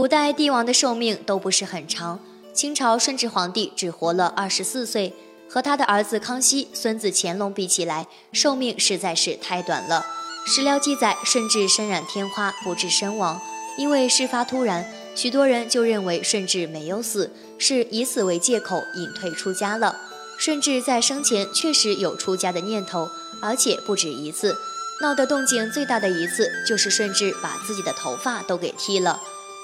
古代帝王的寿命都不是很长，清朝顺治皇帝只活了二十四岁，和他的儿子康熙、孙子乾隆比起来，寿命实在是太短了。史料记载，顺治身染天花，不治身亡。因为事发突然，许多人就认为顺治没有死，是以死为借口隐退出家了。顺治在生前确实有出家的念头，而且不止一次。闹得动静最大的一次，就是顺治把自己的头发都给剃了。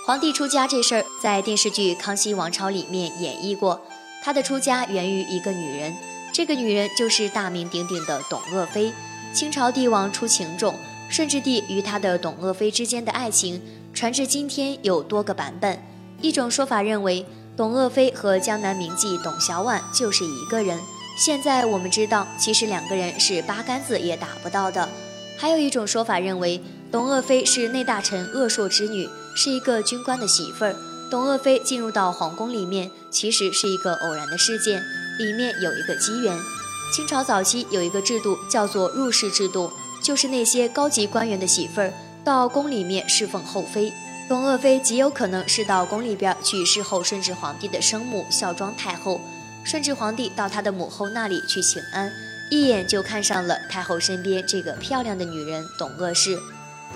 皇帝出家这事儿，在电视剧《康熙王朝》里面演绎过。他的出家源于一个女人，这个女人就是大名鼎鼎的董鄂妃。清朝帝王出情重，顺治帝与他的董鄂妃之间的爱情，传至今天有多个版本。一种说法认为，董鄂妃和江南名妓董小宛就是一个人。现在我们知道，其实两个人是八竿子也打不到的。还有一种说法认为，董鄂妃是内大臣鄂硕之女。是一个军官的媳妇儿，董鄂妃进入到皇宫里面，其实是一个偶然的事件，里面有一个机缘。清朝早期有一个制度叫做入室制度，就是那些高级官员的媳妇儿到宫里面侍奉后妃。董鄂妃极有可能是到宫里边去侍候顺治皇帝的生母孝庄太后。顺治皇帝到他的母后那里去请安，一眼就看上了太后身边这个漂亮的女人董鄂氏。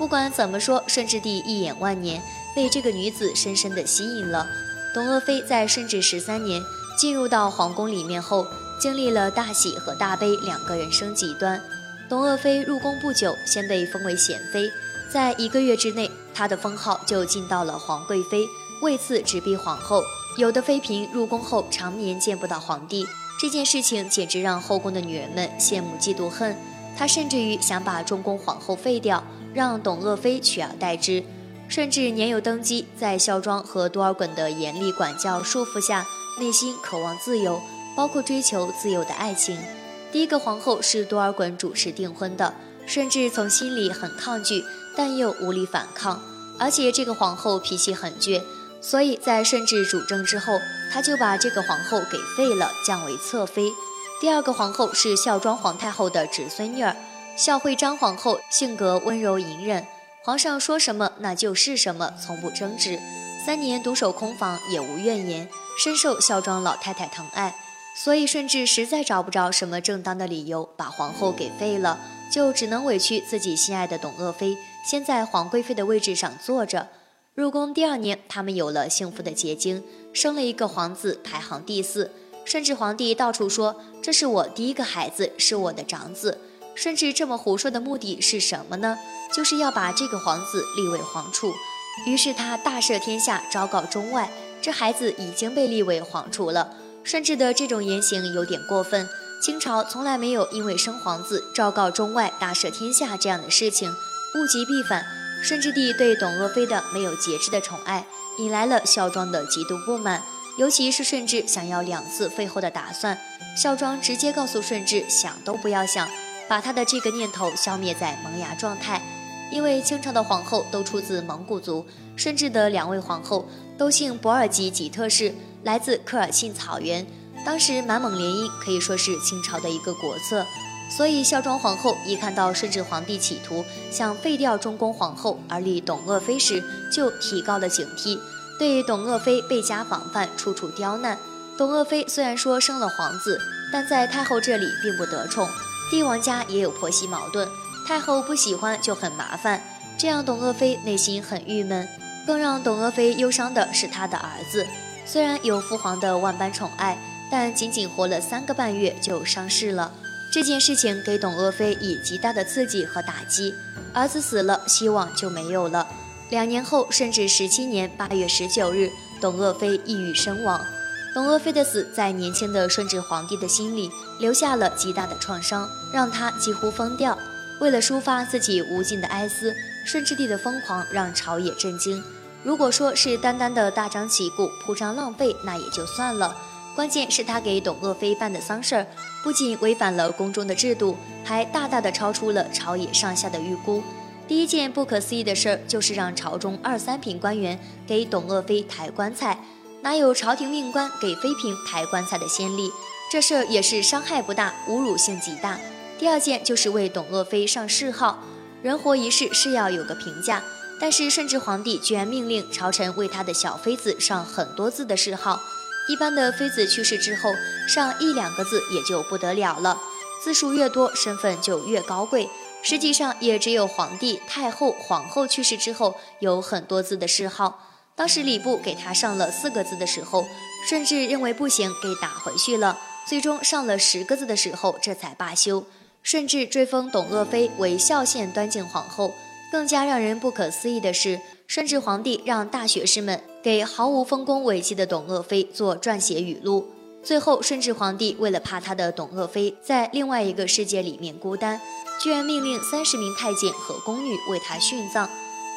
不管怎么说，顺治帝一眼万年，被这个女子深深的吸引了。董鄂妃在顺治十三年进入到皇宫里面后，经历了大喜和大悲两个人生极端。董鄂妃入宫不久，先被封为贤妃，在一个月之内，她的封号就进到了皇贵妃，位次直逼皇后。有的妃嫔入宫后常年见不到皇帝，这件事情简直让后宫的女人们羡慕嫉妒恨。她甚至于想把中宫皇后废掉。让董鄂妃取而代之。顺治年幼登基，在孝庄和多尔衮的严厉管教束缚下，内心渴望自由，包括追求自由的爱情。第一个皇后是多尔衮主持订婚的，顺治从心里很抗拒，但又无力反抗。而且这个皇后脾气很倔，所以在顺治主政之后，他就把这个皇后给废了，降为侧妃。第二个皇后是孝庄皇太后的侄孙女儿。孝惠章皇后性格温柔隐忍，皇上说什么那就是什么，从不争执。三年独守空房也无怨言，深受孝庄老太太疼爱。所以顺治实在找不着什么正当的理由把皇后给废了，就只能委屈自己心爱的董鄂妃先在皇贵妃的位置上坐着。入宫第二年，他们有了幸福的结晶，生了一个皇子，排行第四。顺治皇帝到处说这是我第一个孩子，是我的长子。顺治这么胡说的目的是什么呢？就是要把这个皇子立为皇储。于是他大赦天下，昭告中外，这孩子已经被立为皇储了。顺治的这种言行有点过分。清朝从来没有因为生皇子昭告中外、大赦天下这样的事情，物极必反。顺治帝对董鄂妃的没有节制的宠爱，引来了孝庄的极度不满，尤其是顺治想要两次废后的打算，孝庄直接告诉顺治，想都不要想。把他的这个念头消灭在萌芽状态，因为清朝的皇后都出自蒙古族，顺治的两位皇后都姓博尔济吉特氏，来自科尔沁草原。当时满蒙联姻可以说是清朝的一个国策，所以孝庄皇后一看到顺治皇帝企图想废掉中宫皇后而立董鄂妃时，就提高了警惕，对董鄂妃倍加防范，处处刁难。董鄂妃虽然说生了皇子，但在太后这里并不得宠。帝王家也有婆媳矛盾，太后不喜欢就很麻烦，这样董鄂妃内心很郁闷。更让董鄂妃忧伤的是她的儿子，虽然有父皇的万般宠爱，但仅仅活了三个半月就伤逝了。这件事情给董鄂妃以极大的刺激和打击，儿子死了，希望就没有了。两年后，甚至十七年八月十九日，董鄂妃抑郁身亡。董鄂妃的死在年轻的顺治皇帝的心里留下了极大的创伤，让他几乎疯掉。为了抒发自己无尽的哀思，顺治帝的疯狂让朝野震惊。如果说是单单的大张旗鼓、铺张浪费，那也就算了。关键是他给董鄂妃办的丧事儿，不仅违反了宫中的制度，还大大的超出了朝野上下的预估。第一件不可思议的事儿，就是让朝中二三品官员给董鄂妃抬棺材。哪有朝廷命官给妃嫔抬棺材的先例？这事儿也是伤害不大，侮辱性极大。第二件就是为董鄂妃上谥号，人活一世是要有个评价。但是顺治皇帝居然命令朝臣为他的小妃子上很多字的谥号。一般的妃子去世之后，上一两个字也就不得了了，字数越多，身份就越高贵。实际上，也只有皇帝、太后、皇后去世之后有很多字的谥号。当时礼部给他上了四个字的时候，顺治认为不行，给打回去了。最终上了十个字的时候，这才罢休。顺治追封董鄂妃为孝献端敬皇后。更加让人不可思议的是，顺治皇帝让大学士们给毫无丰功伟绩的董鄂妃做撰写语录。最后，顺治皇帝为了怕他的董鄂妃在另外一个世界里面孤单，居然命令三十名太监和宫女为他殉葬。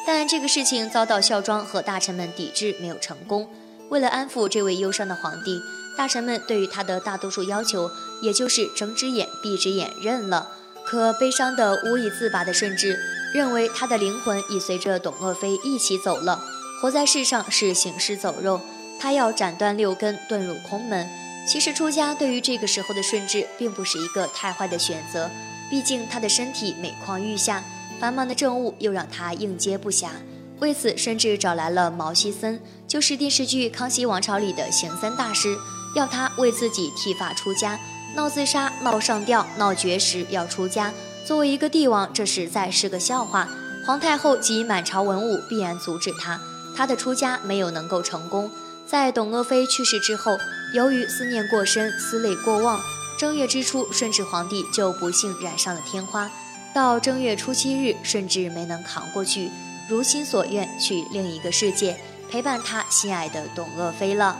但这个事情遭到孝庄和大臣们抵制，没有成功。为了安抚这位忧伤的皇帝，大臣们对于他的大多数要求，也就是睁只眼闭只眼认了。可悲伤的无以自拔的顺治。认为他的灵魂已随着董鄂妃一起走了，活在世上是行尸走肉，他要斩断六根，遁入空门。其实出家对于这个时候的顺治并不是一个太坏的选择，毕竟他的身体每况愈下，繁忙的政务又让他应接不暇。为此，顺治找来了毛希森，就是电视剧《康熙王朝》里的行僧大师，要他为自己剃发出家，闹自杀，闹上吊，闹绝食，要出家。作为一个帝王，这实在是个笑话。皇太后及满朝文武必然阻止他，他的出家没有能够成功。在董鄂妃去世之后，由于思念过深，思泪过旺，正月之初，顺治皇帝就不幸染上了天花。到正月初七日，顺治没能扛过去，如心所愿去另一个世界陪伴他心爱的董鄂妃了。